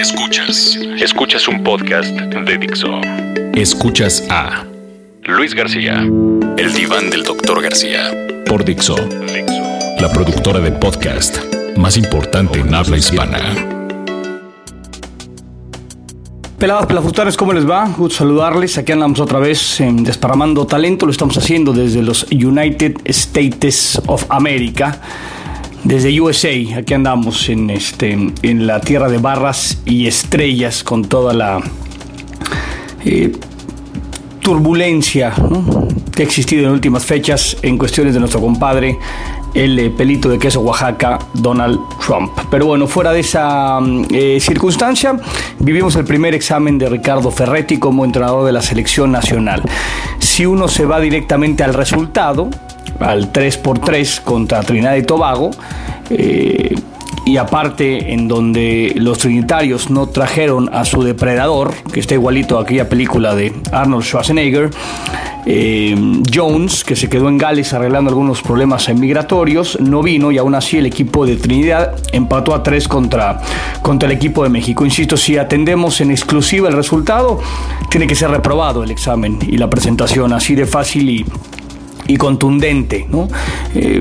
Escuchas. Escuchas un podcast de Dixo. Escuchas a Luis García. El diván del doctor García. Por Dixo. La productora de podcast más importante en habla hispana. Peladas, pelafustares, ¿cómo les va? Gusto saludarles. Aquí andamos otra vez en Desparramando Talento. Lo estamos haciendo desde los United States of America desde USA, aquí andamos en, este, en la tierra de barras y estrellas con toda la eh, turbulencia que ha existido en últimas fechas en cuestiones de nuestro compadre, el eh, pelito de queso Oaxaca, Donald Trump. Pero bueno, fuera de esa mm, eh, circunstancia, vivimos el primer examen de Ricardo Ferretti como entrenador de la selección nacional. Si uno se va directamente al resultado, al 3x3 contra Trinidad y Tobago. Eh, y aparte en donde los trinitarios no trajeron a su depredador, que está igualito a aquella película de Arnold Schwarzenegger, eh, Jones, que se quedó en Gales arreglando algunos problemas migratorios, no vino y aún así el equipo de Trinidad empató a 3 contra, contra el equipo de México. Insisto, si atendemos en exclusiva el resultado, tiene que ser reprobado el examen y la presentación, así de fácil y y contundente. ¿no? Eh,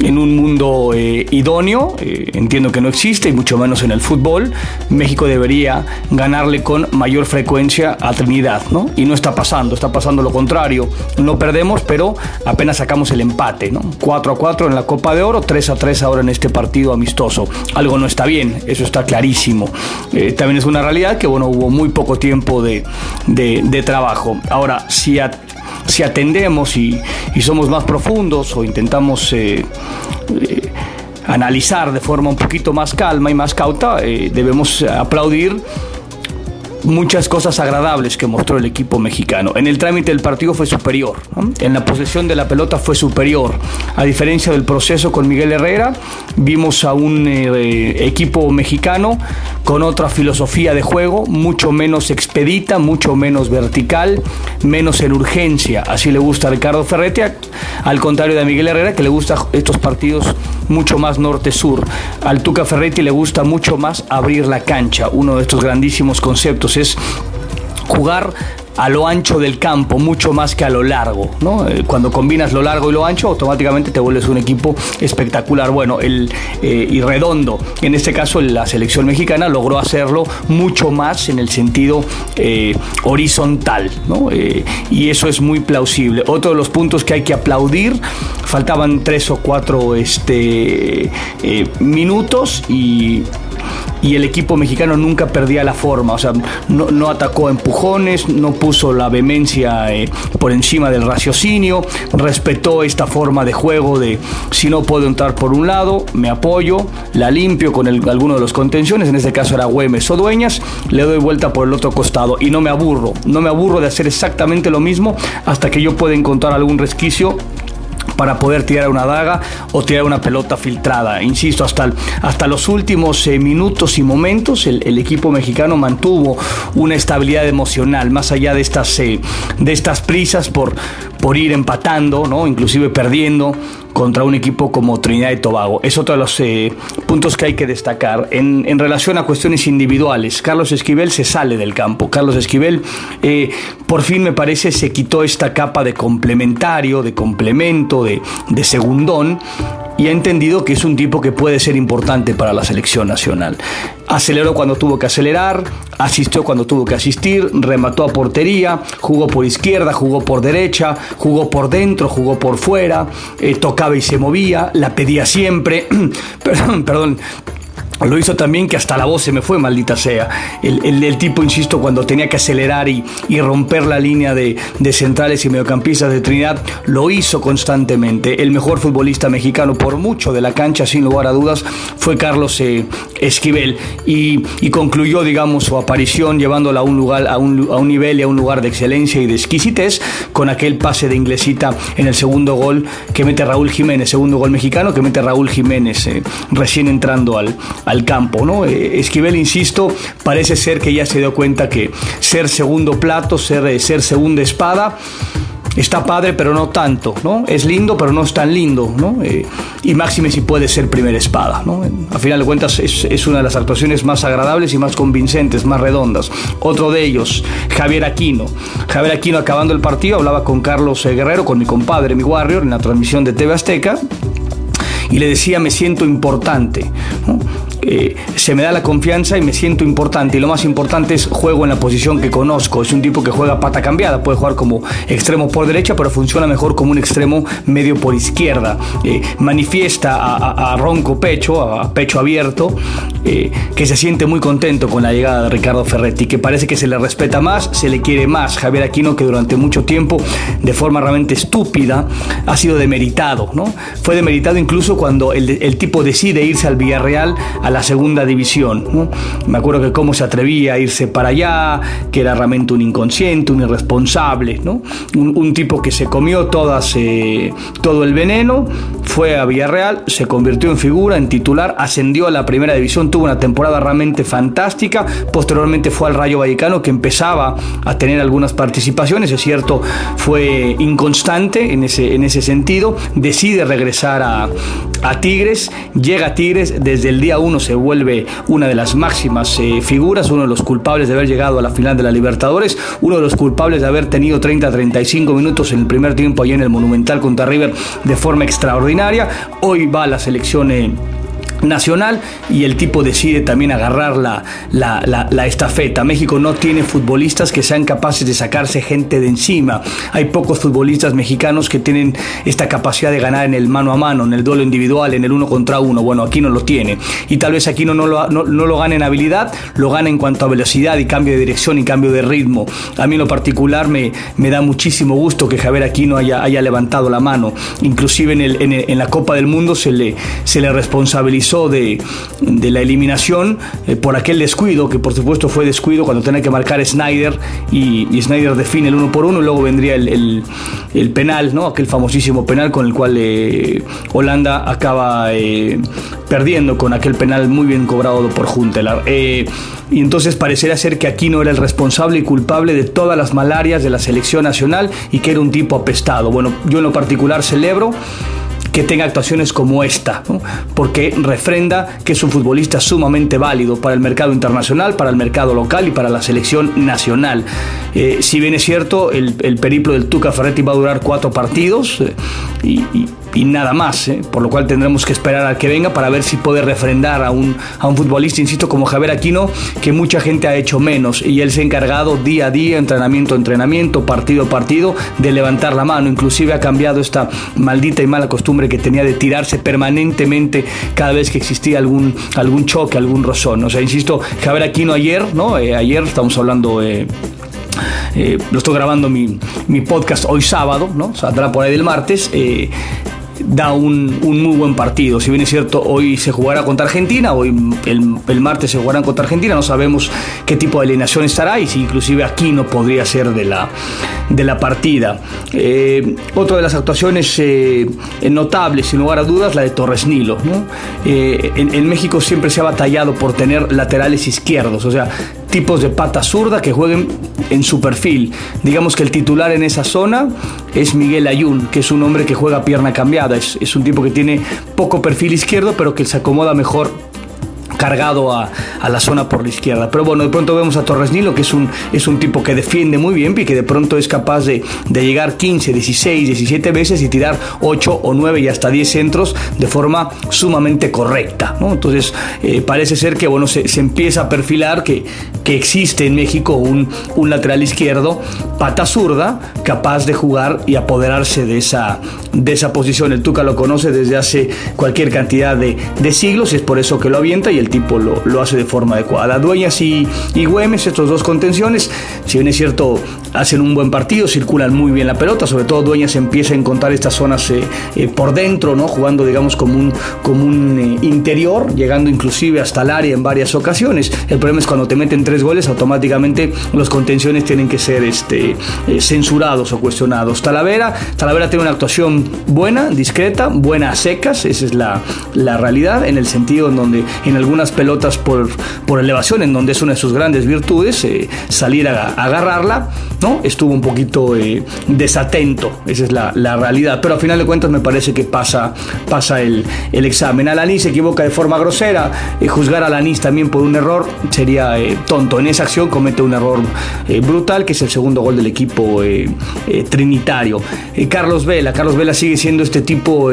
en un mundo eh, idóneo, eh, entiendo que no existe, y mucho menos en el fútbol, México debería ganarle con mayor frecuencia a Trinidad, ¿no? y no está pasando, está pasando lo contrario. No perdemos, pero apenas sacamos el empate, ¿no? 4 a 4 en la Copa de Oro, 3 a 3 ahora en este partido amistoso. Algo no está bien, eso está clarísimo. también es una realidad que bueno, hubo muy poco tiempo de, de trabajo. Ahora, si a si atendemos y, somos más profundos o intentamos eh, eh, analizar de forma un poquito más calma y más cauta, eh, debemos aplaudir muchas cosas agradables que mostró el equipo mexicano. En el trámite del partido fue superior, en la posesión de la pelota fue superior. A diferencia del proceso con Miguel Herrera, vimos a un eh, equipo mexicano con otra filosofía de juego, mucho menos expedita, mucho menos vertical, menos en urgencia. Así le gusta a Ricardo Ferretti, al contrario de Miguel Herrera, que le gusta estos partidos mucho más norte-sur. Al Tuca Ferretti le gusta mucho más abrir la cancha, uno de estos grandísimos conceptos es jugar a lo ancho del campo, mucho más que a lo largo. Eh, cuando combinas lo largo y lo ancho, automáticamente te vuelves un equipo espectacular. Bueno, el, eh, y redondo. En este caso, la selección mexicana logró hacerlo mucho más en el sentido eh, horizontal. y eso es muy plausible. Otro de los puntos que hay que aplaudir, faltaban tres o cuatro este, minutos y y el equipo mexicano nunca perdía la forma, o sea, no, atacó empujones, no puso la vehemencia eh, por encima del raciocinio, respetó esta forma de juego de si no puedo entrar por un lado, me apoyo, la limpio con alguno de los contenciones, en este caso era Güemes o Dueñas, le doy vuelta por el otro costado y no me aburro, no me aburro de hacer exactamente lo mismo hasta que yo pueda encontrar algún resquicio para poder tirar una daga o tirar una pelota filtrada. Insisto, hasta, hasta los últimos eh, minutos y momentos el, equipo mexicano mantuvo una estabilidad emocional, más allá de estas, eh, de estas prisas por, por ir empatando, ¿no? inclusive perdiendo contra un equipo como Trinidad y Tobago. Es otro de los eh, puntos que hay que destacar. En, en, relación a cuestiones individuales, Carlos Esquivel se sale del campo. Carlos Esquivel, eh, por fin me parece, se quitó esta capa de complementario, de complemento, de, de segundón y ha entendido que es un tipo que puede ser importante para la selección nacional. Aceleró cuando tuvo que acelerar, asistió cuando tuvo que asistir, remató a portería, jugó por izquierda, jugó por derecha, jugó por dentro, jugó por fuera, eh, tocaba y se movía, la pedía siempre. perdón, perdón, lo hizo también que hasta la voz se me fue, maldita sea. El, tipo, insisto, cuando tenía que acelerar y, romper la línea de, centrales y mediocampistas de Trinidad, lo hizo constantemente. El mejor futbolista mexicano por mucho de la cancha, sin lugar a dudas, fue Carlos eh, Esquivel. Y, concluyó, digamos, su aparición llevándola a un, lugar, a, un, a un nivel y a un lugar de excelencia y de exquisitez con aquel pase de inglesita en el segundo gol que mete Raúl Jiménez, segundo gol mexicano que mete Raúl Jiménez, eh, recién entrando al al campo, ¿no? Eh, Esquivel, insisto, parece ser que ya se dio cuenta que ser segundo plato, ser, eh, ser segunda espada, está padre, pero no tanto, ¿no? Es lindo, pero no es tan lindo, ¿no? Eh, y máxime si puede ser primera espada, ¿no? A final de cuentas es, es, una de las actuaciones más agradables y más convincentes, más redondas. Otro de ellos, Javier Aquino. Javier Aquino acabando el partido hablaba con Carlos Guerrero, con mi compadre, mi Warrior, en la transmisión de TV Azteca y le decía me siento importante. Eh, se me da la confianza y me siento importante. Y lo más importante es juego en la posición que conozco. Es un tipo que juega pata cambiada, puede jugar como extremo por derecha, pero funciona mejor como un extremo medio por izquierda. Eh, manifiesta a, ronco pecho, a pecho abierto, eh, que se siente muy contento con la llegada de Ricardo Ferretti, que parece que se le respeta más, se le quiere más. Javier Aquino, que durante mucho tiempo, de forma realmente estúpida, ha sido demeritado. ¿no? Fue demeritado incluso cuando el, el tipo decide irse al Villarreal la segunda división. Me acuerdo que cómo se atrevía a irse para allá, que era realmente un inconsciente, un irresponsable, ¿no? un, tipo que se comió todas, eh, todo el veneno, fue a Villarreal, se convirtió en figura, en titular, ascendió a la primera división, tuvo una temporada realmente fantástica, posteriormente fue al Rayo Vallecano que empezaba a tener algunas participaciones, es cierto, fue inconstante en ese, en ese sentido, decide regresar a, a Tigres, llega a Tigres, desde el día 1 se vuelve una de las máximas eh, figuras, uno de los culpables de haber llegado a la final de la Libertadores, uno de los culpables de haber tenido 30-35 minutos en el primer tiempo allí en el Monumental contra River de forma extraordinaria. Hoy va a la selección. Eh, nacional y el tipo decide también agarrar la, la, estafeta. México no tiene futbolistas que sean capaces de sacarse gente de encima. Hay pocos futbolistas mexicanos que tienen esta capacidad de ganar en el mano a mano, en el duelo individual, en el uno contra uno. Bueno, aquí no lo tiene. Y tal vez aquí no, no, lo, no, lo gane en habilidad, lo gana en cuanto a velocidad y cambio de dirección y cambio de ritmo. A mí en lo particular me, da muchísimo gusto que Javier Aquino haya, haya levantado la mano. Inclusive en, la Copa del Mundo se le responsabilizó de, la eliminación eh, por aquel descuido, que por supuesto fue descuido cuando tenía que marcar Snyder y, Snyder define el uno por uno y luego vendría el, penal, ¿no? aquel famosísimo penal con el cual eh, Holanda acaba eh, perdiendo con aquel penal muy bien cobrado por Juntelar. y entonces parecería ser que Aquino era el responsable y culpable de todas las malarias de la selección nacional y que era un tipo apestado. Bueno, yo en lo particular celebro que tenga actuaciones como esta, porque refrenda que es un futbolista sumamente válido para el mercado internacional, para el mercado local y para la selección nacional. Eh, si bien es cierto, el, periplo del Tuca Ferretti va a durar cuatro partidos eh, y nada más, ¿eh? por lo cual tendremos que esperar a que venga para ver si puede refrendar a un, a un futbolista, insisto, como Javier Aquino, que mucha gente ha hecho menos y él se ha encargado día a día, entrenamiento a entrenamiento, partido a partido, de levantar la mano, inclusive ha cambiado esta maldita y mala costumbre que tenía de tirarse permanentemente cada vez que existía algún, algún choque, algún rozón. O sea, insisto, Javier Aquino ayer, ¿no? Eh, ayer estamos hablando... Eh, lo estoy grabando mi, mi, podcast hoy sábado, ¿no? Saldrá por ahí del martes. Da un, muy buen partido. Si bien es cierto, hoy se jugará contra Argentina, hoy el, martes se jugarán contra Argentina, no sabemos qué tipo de alineación estará y si inclusive aquí no podría ser de la, de la partida. Eh, otra de las actuaciones eh, notables, sin lugar a dudas, la de Torres Nilo. Eh, en, en México siempre se ha batallado por tener laterales izquierdos, o sea, tipos de pata zurda que jueguen en su perfil. Digamos que el titular en esa zona es Miguel Ayun, que es un hombre que juega pierna cambiada. Es, es un tipo que tiene poco perfil izquierdo, pero que se acomoda mejor cargado a, la zona por la izquierda. Pero bueno, de pronto vemos a Torres Nilo, que es un, es un tipo que defiende muy bien y que de pronto es capaz de, llegar 15, 16, 17 veces y tirar 8 o 9 y hasta 10 centros de forma sumamente correcta. Entonces eh, parece ser que bueno, se, empieza a perfilar que, que existe en México un, un lateral izquierdo, pata zurda, capaz de jugar y apoderarse de esa, de esa posición. El Tuca lo conoce desde hace cualquier cantidad de, de siglos, es por eso que lo avienta y el tipo lo, hace de forma adecuada. Dueñas y, y Güemes, estos dos contenciones, si bien es cierto, hacen un buen partido, circulan muy bien la pelota, sobre todo Dueñas empieza a encontrar estas zonas eh, eh, por dentro, ¿no? jugando digamos como un, como un eh, interior, llegando inclusive hasta el área en varias ocasiones. El problema es cuando te meten tres goles, automáticamente los contenciones tienen que ser este, censurados o cuestionados. Talavera, Talavera tiene una actuación buena, discreta, buena a secas, esa es la, la realidad, en el sentido en donde en algunas pelotas por, por elevación, en donde es una de sus grandes virtudes, eh, salir a, agarrarla ¿no? Estuvo un poquito eh, desatento, esa es la, realidad, pero al final de cuentas me parece que pasa, pasa el, el examen. Alanis se equivoca de forma grosera, eh, juzgar a Alanis también por un error sería eh, tonto. En esa acción comete un error brutal, que es el segundo gol del equipo trinitario. Carlos Vela, Carlos Vela sigue siendo este tipo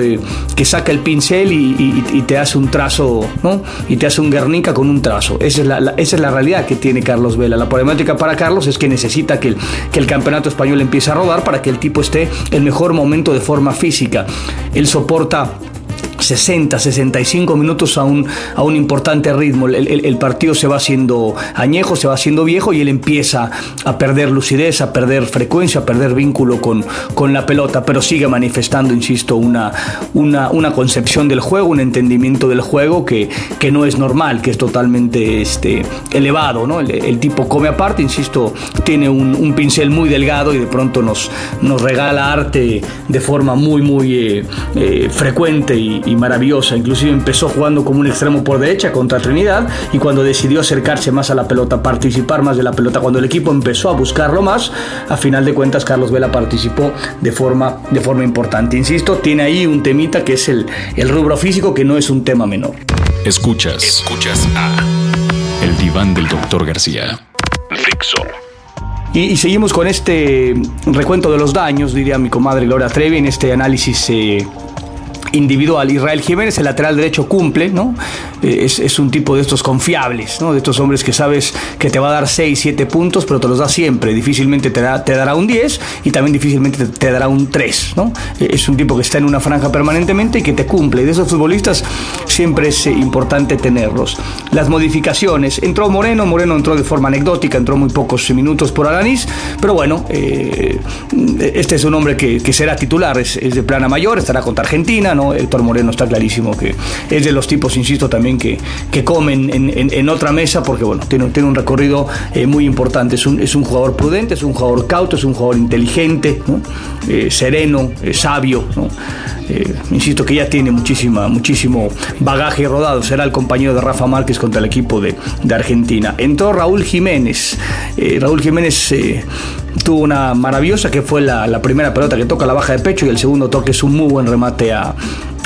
que saca el pincel y, te hace un trazo, ¿no? Y te un Guernica con un trazo. Esa es la, esa es la realidad que tiene Carlos Vela. La problemática para Carlos es que necesita que el, que el campeonato español empiece a rodar para que el tipo esté en mejor momento de forma física. Él soporta 60, 65 minutos a un, a un importante ritmo. El, partido se va haciendo añejo, se va haciendo viejo y él empieza a perder lucidez, a perder frecuencia, a perder vínculo con, con la pelota, pero sigue manifestando, insisto, una, una, una concepción del juego, un entendimiento del juego que, que no es normal, que es totalmente este, elevado. ¿no? El, tipo come aparte, insisto, tiene un, pincel muy delgado y de pronto nos, nos regala arte de forma muy, muy eh, eh, frecuente y, y maravillosa. Inclusive empezó jugando como un extremo por derecha contra Trinidad y cuando decidió acercarse más a la pelota, participar más de la pelota, cuando el equipo empezó a buscarlo más, a final de cuentas Carlos Vela participó de forma, de forma importante. Insisto, tiene ahí un temita que es el, el rubro físico que no es un tema menor. Escuchas, escuchas a El diván del doctor García. Fixo. Y, seguimos con este recuento de los daños, diría mi comadre Gloria Trevi, en este análisis eh, individual. Israel Jiménez, el lateral derecho, cumple, ¿no? Eh, es, un tipo de estos confiables, ¿no? De estos hombres que sabes que te va a dar 6, 7 puntos, pero te los da siempre. Difícilmente te, dará un 10 y también difícilmente te, dará un 3, ¿no? Eh, es un tipo que está en una franja permanentemente y que te cumple. De esos futbolistas siempre es eh, importante tenerlos. Las modificaciones. Entró Moreno, Moreno entró de forma anecdótica, entró muy pocos minutos por Alanis, pero bueno, este es un hombre que, será titular, es, de plana mayor, estará contra Argentina, ¿no? Héctor Moreno está clarísimo que es de los tipos, insisto, que, comen en, otra mesa porque, bueno, tiene, tiene un recorrido eh, muy importante. Es un, es un jugador prudente, es un jugador cauto, es un jugador inteligente, eh, sereno, eh, sabio, insisto que ya tiene muchísima, muchísimo bagaje rodado. Será el compañero de Rafa Márquez contra el equipo de, de Argentina. Entró Raúl Jiménez. Raúl Jiménez tuvo una maravillosa que fue la, la, primera pelota que toca la baja de pecho y el segundo toque es un muy buen remate a,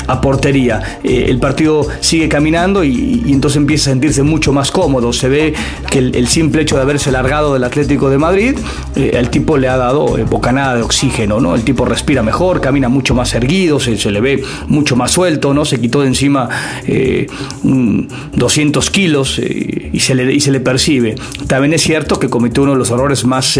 a portería. Eh, el partido sigue caminando y, entonces empieza a sentirse mucho más cómodo. Se ve que el, simple hecho de haberse largado del Atlético de Madrid, eh, el tipo le ha dado eh, bocanada de oxígeno, ¿no? El tipo respira mejor, camina mucho más erguido, se, le ve mucho más suelto, ¿no? Se quitó de encima 200 kilos y, se le, y se le percibe. También es cierto que cometió uno de los errores más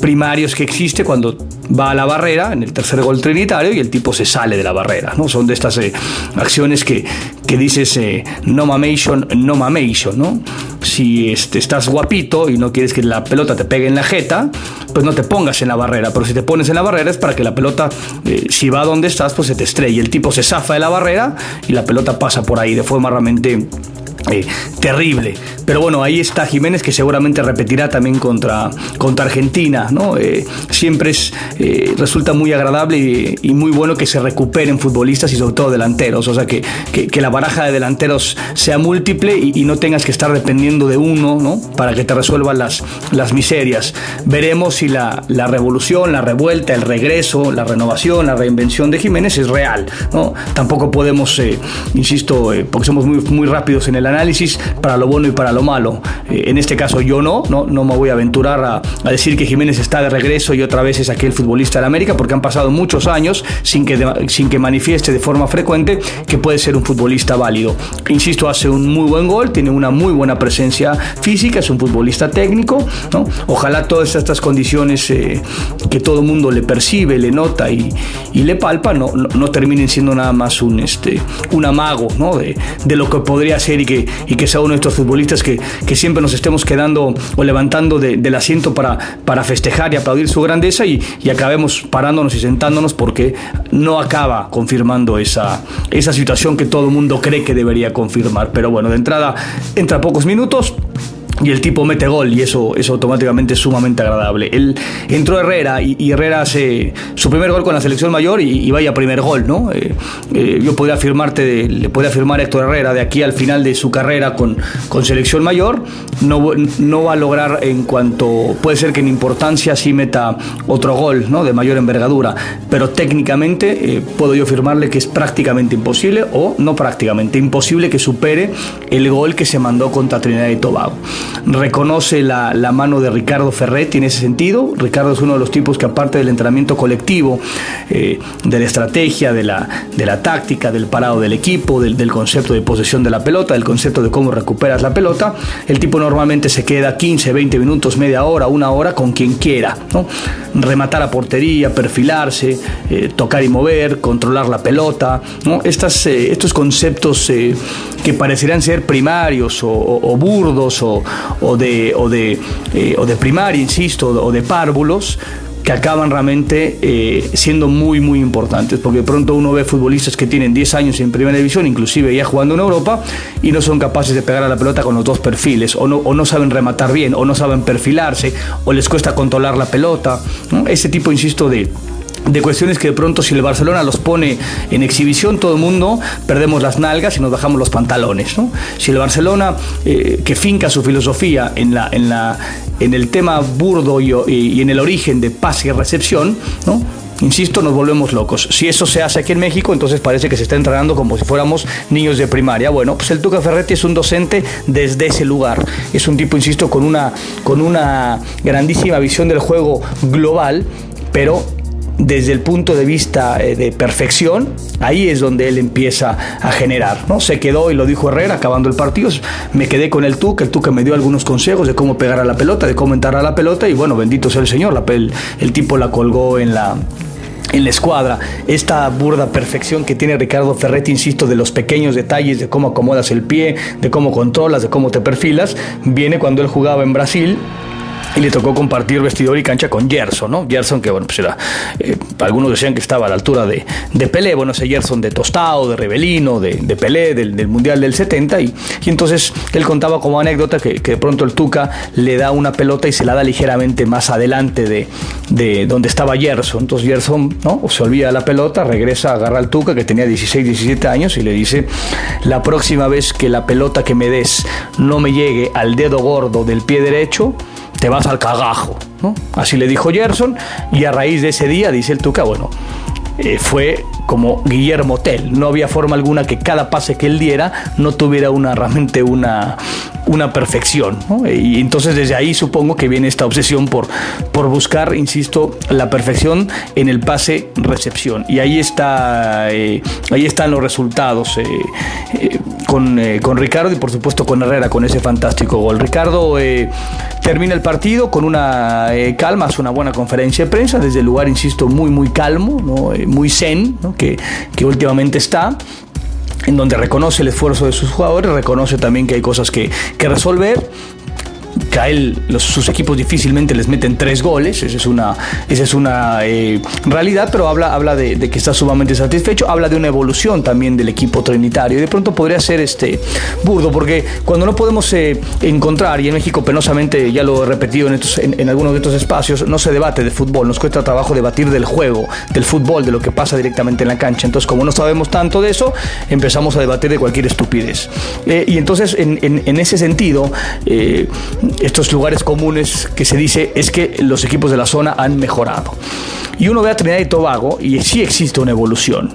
primarios que existe cuando va a la barrera en el tercer gol trinitario y el tipo se sale de la barrera. ¿no? Son de estas eh, acciones que, que dices eh, no mamation, no mamation. ¿no? Si este, estás guapito y no quieres que la pelota te pegue en la jeta, pues no te pongas en la barrera. Pero si te pones en la barrera es para que la pelota, eh, si va donde estás, pues se te estrelle. El tipo se zafa de la barrera y la pelota pasa por ahí de forma realmente eh, terrible. Pero bueno, ahí está Jiménez que seguramente repetirá también contra, contra Argentina. ¿no? Eh, siempre es, eh, resulta muy agradable y, muy bueno que se recuperen futbolistas y sobre todo delanteros. O sea, que, que, la baraja de delanteros sea múltiple y, no tengas que estar dependiendo de uno ¿no? para que te resuelvan las, las miserias. Veremos si la, la revolución, la revuelta, el regreso, la renovación, la reinvención de Jiménez es real. ¿no? Tampoco podemos, insisto, porque somos muy, muy rápidos en el análisis para lo bueno y para lo malo. Eh, en este caso yo no, no, no me voy a aventurar a, decir que Jiménez está de regreso y otra vez es aquel futbolista de América porque han pasado muchos años sin que, sin que manifieste de forma frecuente que puede ser un futbolista válido. Insisto, hace un muy buen gol, tiene una muy buena presencia física, es un futbolista técnico. ¿no? Ojalá todas estas condiciones eh, que todo el mundo le percibe, le nota y, y le palpa no, no, terminen siendo nada más un, este, un amago ¿no? de, de lo que podría ser y que y que sea uno de estos futbolistas que, que siempre nos estemos quedando o levantando del asiento para, para festejar y aplaudir su grandeza y, acabemos parándonos y sentándonos porque no acaba confirmando esa, esa situación que todo el mundo cree que debería confirmar. Pero bueno, de entrada entra pocos minutos y el tipo mete gol y eso es automáticamente sumamente agradable. Él entró Herrera y, Herrera hace su primer gol con la selección mayor y, vaya primer gol, ¿no? Eh, eh, yo podría afirmarte, le podría afirmar a Héctor Herrera de aquí al final de su carrera con, con selección mayor, no, no va a lograr en cuanto, puede ser que en importancia sí meta otro gol, ¿no? De mayor envergadura, pero técnicamente eh, puedo yo afirmarle que es prácticamente imposible o no prácticamente imposible que supere el gol que se mandó contra Trinidad y Tobago reconoce la, mano de Ricardo Ferretti en ese sentido. Ricardo es uno de los tipos que aparte del entrenamiento colectivo, eh, de la estrategia, de la, de la táctica, del parado del equipo, del, concepto de posesión de la pelota, del concepto de cómo recuperas la pelota, el tipo normalmente se queda 15, 20 minutos, media hora, una hora con quien quiera. Rematar a portería, perfilarse, eh, tocar y mover, controlar la pelota. ¿no? Estas, eh, estos conceptos que parecerían ser primarios o burdos o, o de, o de, eh, o de primaria, insisto, o de párvulos, que acaban realmente eh, siendo muy, muy importantes, porque de pronto uno ve futbolistas que tienen 10 años en primera división, inclusive ya jugando en Europa, y no son capaces de pegar a la pelota con los dos perfiles, o no, o no saben rematar bien, o no saben perfilarse, o les cuesta controlar la pelota. Ese tipo, insisto, de, de cuestiones que de pronto si el Barcelona los pone en exhibición, todo el mundo perdemos las nalgas y nos bajamos los pantalones. Si el Barcelona, eh, que finca su filosofía en, la, en, la, en el tema burdo y, en el origen de pase y recepción, ¿no? Insisto, nos volvemos locos. Si eso se hace aquí en México, entonces parece que se está entrenando como si fuéramos niños de primaria. Bueno, pues el Tuca Ferretti es un docente desde ese lugar. Es un tipo, insisto, con una, con una grandísima visión del juego global, pero desde el punto de vista eh, de perfección, ahí es donde él empieza a generar. ¿no? Se quedó, y lo dijo Herrera, acabando el partido, me quedé con el Tuca, el Tuca me dio algunos consejos de cómo pegar a la pelota, de cómo entrar a la pelota, y bueno, bendito sea el Señor, la, el, el tipo la colgó en la, en la escuadra, esta burda perfección que tiene Ricardo Ferretti, insisto, de los pequeños detalles, de cómo acomodas el pie, de cómo controlas, de cómo te perfilas, viene cuando él jugaba en Brasil y le tocó compartir vestidor y cancha con Gerson, ¿no? Gerson que, bueno, pues era, eh, algunos decían que estaba a la altura de, de Pelé, bueno, ese Gerson de Tostado, de Rebelino, de, de Pelé, del, Mundial del 70, y, y, entonces él contaba como anécdota que, que, de pronto el Tuca le da una pelota y se la da ligeramente más adelante de, de donde estaba Gerson, entonces Gerson, ¿no? Se olvida la pelota, regresa, agarra al Tuca, que tenía 16, 17 años, y le dice, la próxima vez que la pelota que me des no me llegue al dedo gordo del pie derecho, te vas al cagajo. ¿no? Así le dijo Gerson y a raíz de ese día, dice el Tuca, bueno, eh, fue como Guillermo Tell. No había forma alguna que cada pase que él diera no tuviera una, realmente una, una perfección. Y entonces desde ahí supongo que viene esta obsesión por, por buscar, insisto, la perfección en el pase-recepción. Y ahí, está, eh, ahí están los resultados eh, con, con, Ricardo y por supuesto con Herrera con ese fantástico gol. Ricardo termina el partido con una calma, hace una buena conferencia de prensa desde el lugar, insisto, muy, muy calmo, muy zen, que, que últimamente está en donde reconoce el esfuerzo de sus jugadores, reconoce también que hay cosas que, que resolver que a él sus equipos difícilmente les meten tres goles, esa es una, esa es una eh, realidad, pero habla, habla de, que está sumamente satisfecho, habla de una evolución también del equipo trinitario y de pronto podría ser este burdo, porque cuando no podemos eh, encontrar, y en México penosamente ya lo he repetido en, estos, en, algunos de estos espacios, no se debate de fútbol, nos cuesta trabajo debatir del juego, del fútbol, de lo que pasa directamente en la cancha, entonces como no sabemos tanto de eso, empezamos a debatir de cualquier estupidez. Eh, y entonces en, en ese sentido, estos lugares comunes que se dice es que los equipos de la zona han mejorado. Y uno ve a Trinidad y Tobago y sí existe una evolución.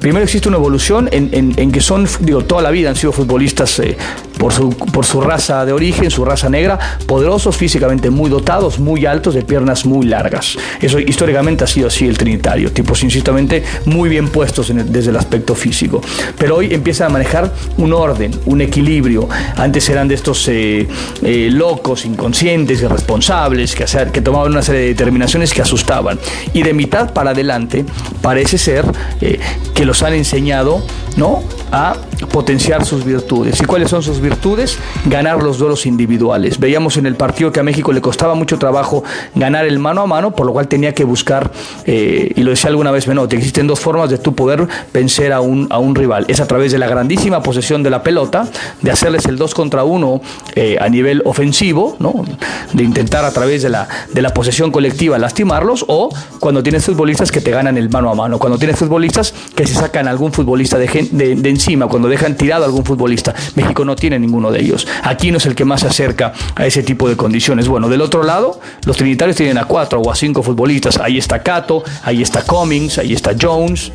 Primero existe una evolución en, que son, digo, toda la vida han sido futbolistas eh, por, su, por su raza de origen, su raza negra, poderosos, físicamente muy dotados, muy altos, de piernas muy largas. Eso históricamente ha sido así el Trinitario, tipos, insistamente, muy bien puestos desde el aspecto físico. Pero hoy empiezan a manejar un orden, un equilibrio. Antes eran de estos eh, eh, locos, inconscientes, irresponsables, que, hacer, que tomaban una serie de determinaciones que asustaban y de mitad para adelante parece ser eh, que los han enseñado ¿no? a potenciar sus virtudes. ¿Y cuáles son sus virtudes? Ganar los duelos individuales. Veíamos en el partido que a México le costaba mucho trabajo ganar el mano a mano, por lo cual tenía que buscar, eh, y lo decía alguna vez Menotti, existen dos formas de tú poder vencer a un, a un rival. Es a través de la grandísima posesión de la pelota, de hacerles el 2 contra 1 eh, a nivel ofensivo, ¿no? de intentar a través de la, de la posesión colectiva lastimarlos, o cuando tienes futbolistas que te ganan el mano a mano, cuando tienes futbolistas que se sacan algún futbolista de, de, de encima, cuando dejan tirado a algún futbolista. México no tiene ninguno de ellos. Aquí no es el que más se acerca a ese tipo de condiciones. Bueno, del otro lado, los trinitarios tienen a cuatro o a cinco futbolistas. Ahí está Cato, ahí está Cummings, ahí está Jones,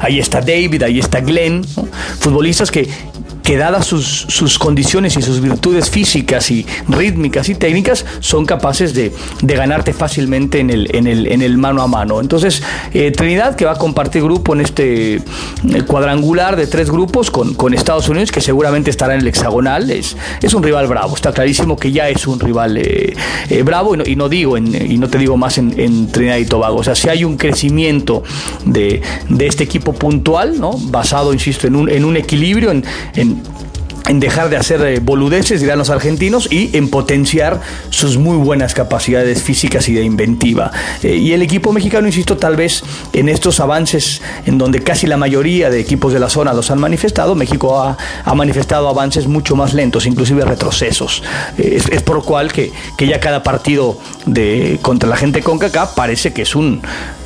ahí está David, ahí está Glenn. Futbolistas que que dadas sus, condiciones y sus virtudes físicas y rítmicas y técnicas, son capaces de, ganarte fácilmente en el, en, el, en el mano a mano. Entonces, eh, Trinidad, que va a compartir grupo en este eh, cuadrangular de tres grupos con, con, Estados Unidos, que seguramente estará en el hexagonal, es, es un rival bravo. Está clarísimo que ya es un rival eh, bravo, y no, digo, y no te digo más en, Trinidad y Tobago. O sea, si hay un crecimiento de, este equipo puntual, ¿no? basado, insisto, en un, en un equilibrio, en en dejar de hacer eh, boludeces, dirán los argentinos, y en potenciar sus muy buenas capacidades físicas y de inventiva. Eh, y el equipo mexicano, insisto, tal vez en estos avances en donde casi la mayoría de equipos de la zona los han manifestado, México ha, manifestado avances mucho más lentos, inclusive retrocesos. Eh, es, por lo cual que, que ya cada partido de, contra la gente con CACA parece que es un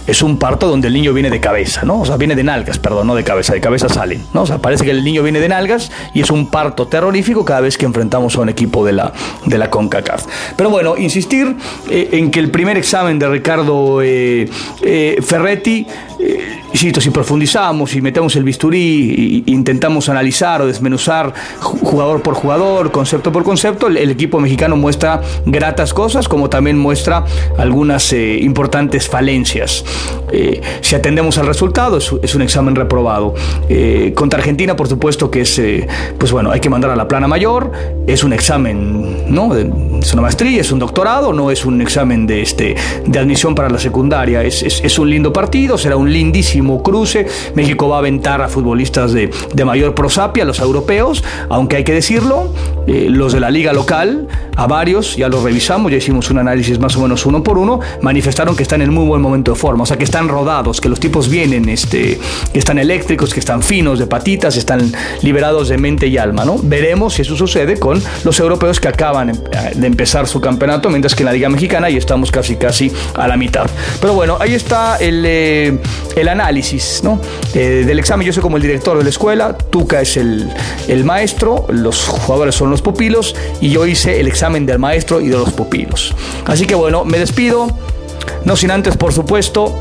es un parto donde el niño viene de cabeza, ¿no? O sea, viene de nalgas, perdón, no de cabeza, de cabeza salen, ¿no? O sea, parece que el niño viene de nalgas y es un parto terrorífico cada vez que enfrentamos a un equipo de la, de la CONCACAF. Pero bueno, insistir eh, en que el primer examen de Ricardo eh, eh, Ferretti si profundizamos y metemos el bisturí e intentamos analizar o desmenuzar jugador por jugador, concepto por concepto, el, equipo mexicano muestra gratas cosas como también muestra algunas eh, importantes falencias. Eh, si atendemos al resultado, es, un examen reprobado. Eh, contra Argentina, por supuesto que es, pues bueno, hay que mandar a la plana mayor, es un examen, ¿no? Es una maestría, es un doctorado, no es un examen de, este, de admisión para la secundaria, es, es un lindo partido, será un lindísimo cruce. México va a aventar a futbolistas de, mayor prosapia, los europeos, aunque hay que decirlo, eh, los de la liga local, a varios, ya los revisamos, ya hicimos un análisis más o menos uno por uno, manifestaron que están en muy buen momento de forma, o sea que están rodados, que los tipos vienen, este, que están eléctricos, que están finos de patitas, están liberados de mente y alma, ¿no? Veremos si eso sucede con los europeos que acaban em, de empezar su campeonato, mientras que en la liga mexicana ya estamos casi casi a la mitad. Pero bueno, ahí está el, eh, el análisis ¿no? Eh, del examen. Yo soy como el director de la escuela, Tuca es el, el maestro, los jugadores son los pupilos y yo hice el examen del maestro y de los pupilos. Así que bueno, me despido, no sin antes, por supuesto,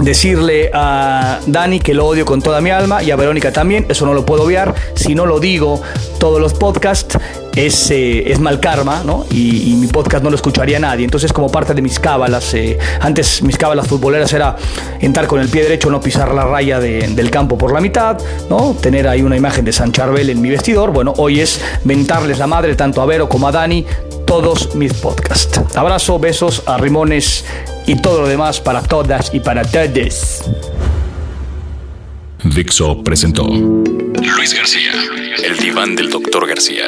decirle a Dani que lo odio con toda mi alma y a Verónica también, eso no lo puedo obviar, si no lo digo todos los podcasts es, eh, es mal karma, ¿no? Y, mi podcast no lo escucharía nadie. Entonces, como parte de mis cábalas, eh, antes mis cábalas futboleras era entrar con el pie derecho, no pisar la raya del campo por la mitad, ¿no? Tener ahí una imagen de San Charbel en mi vestidor. Bueno, hoy es mentarles la madre tanto a Vero como a Dani todos mis podcasts. Abrazo, besos a Rimones y todo lo demás para todas y para todos. Dixo presentó Luis García, el diván del doctor García.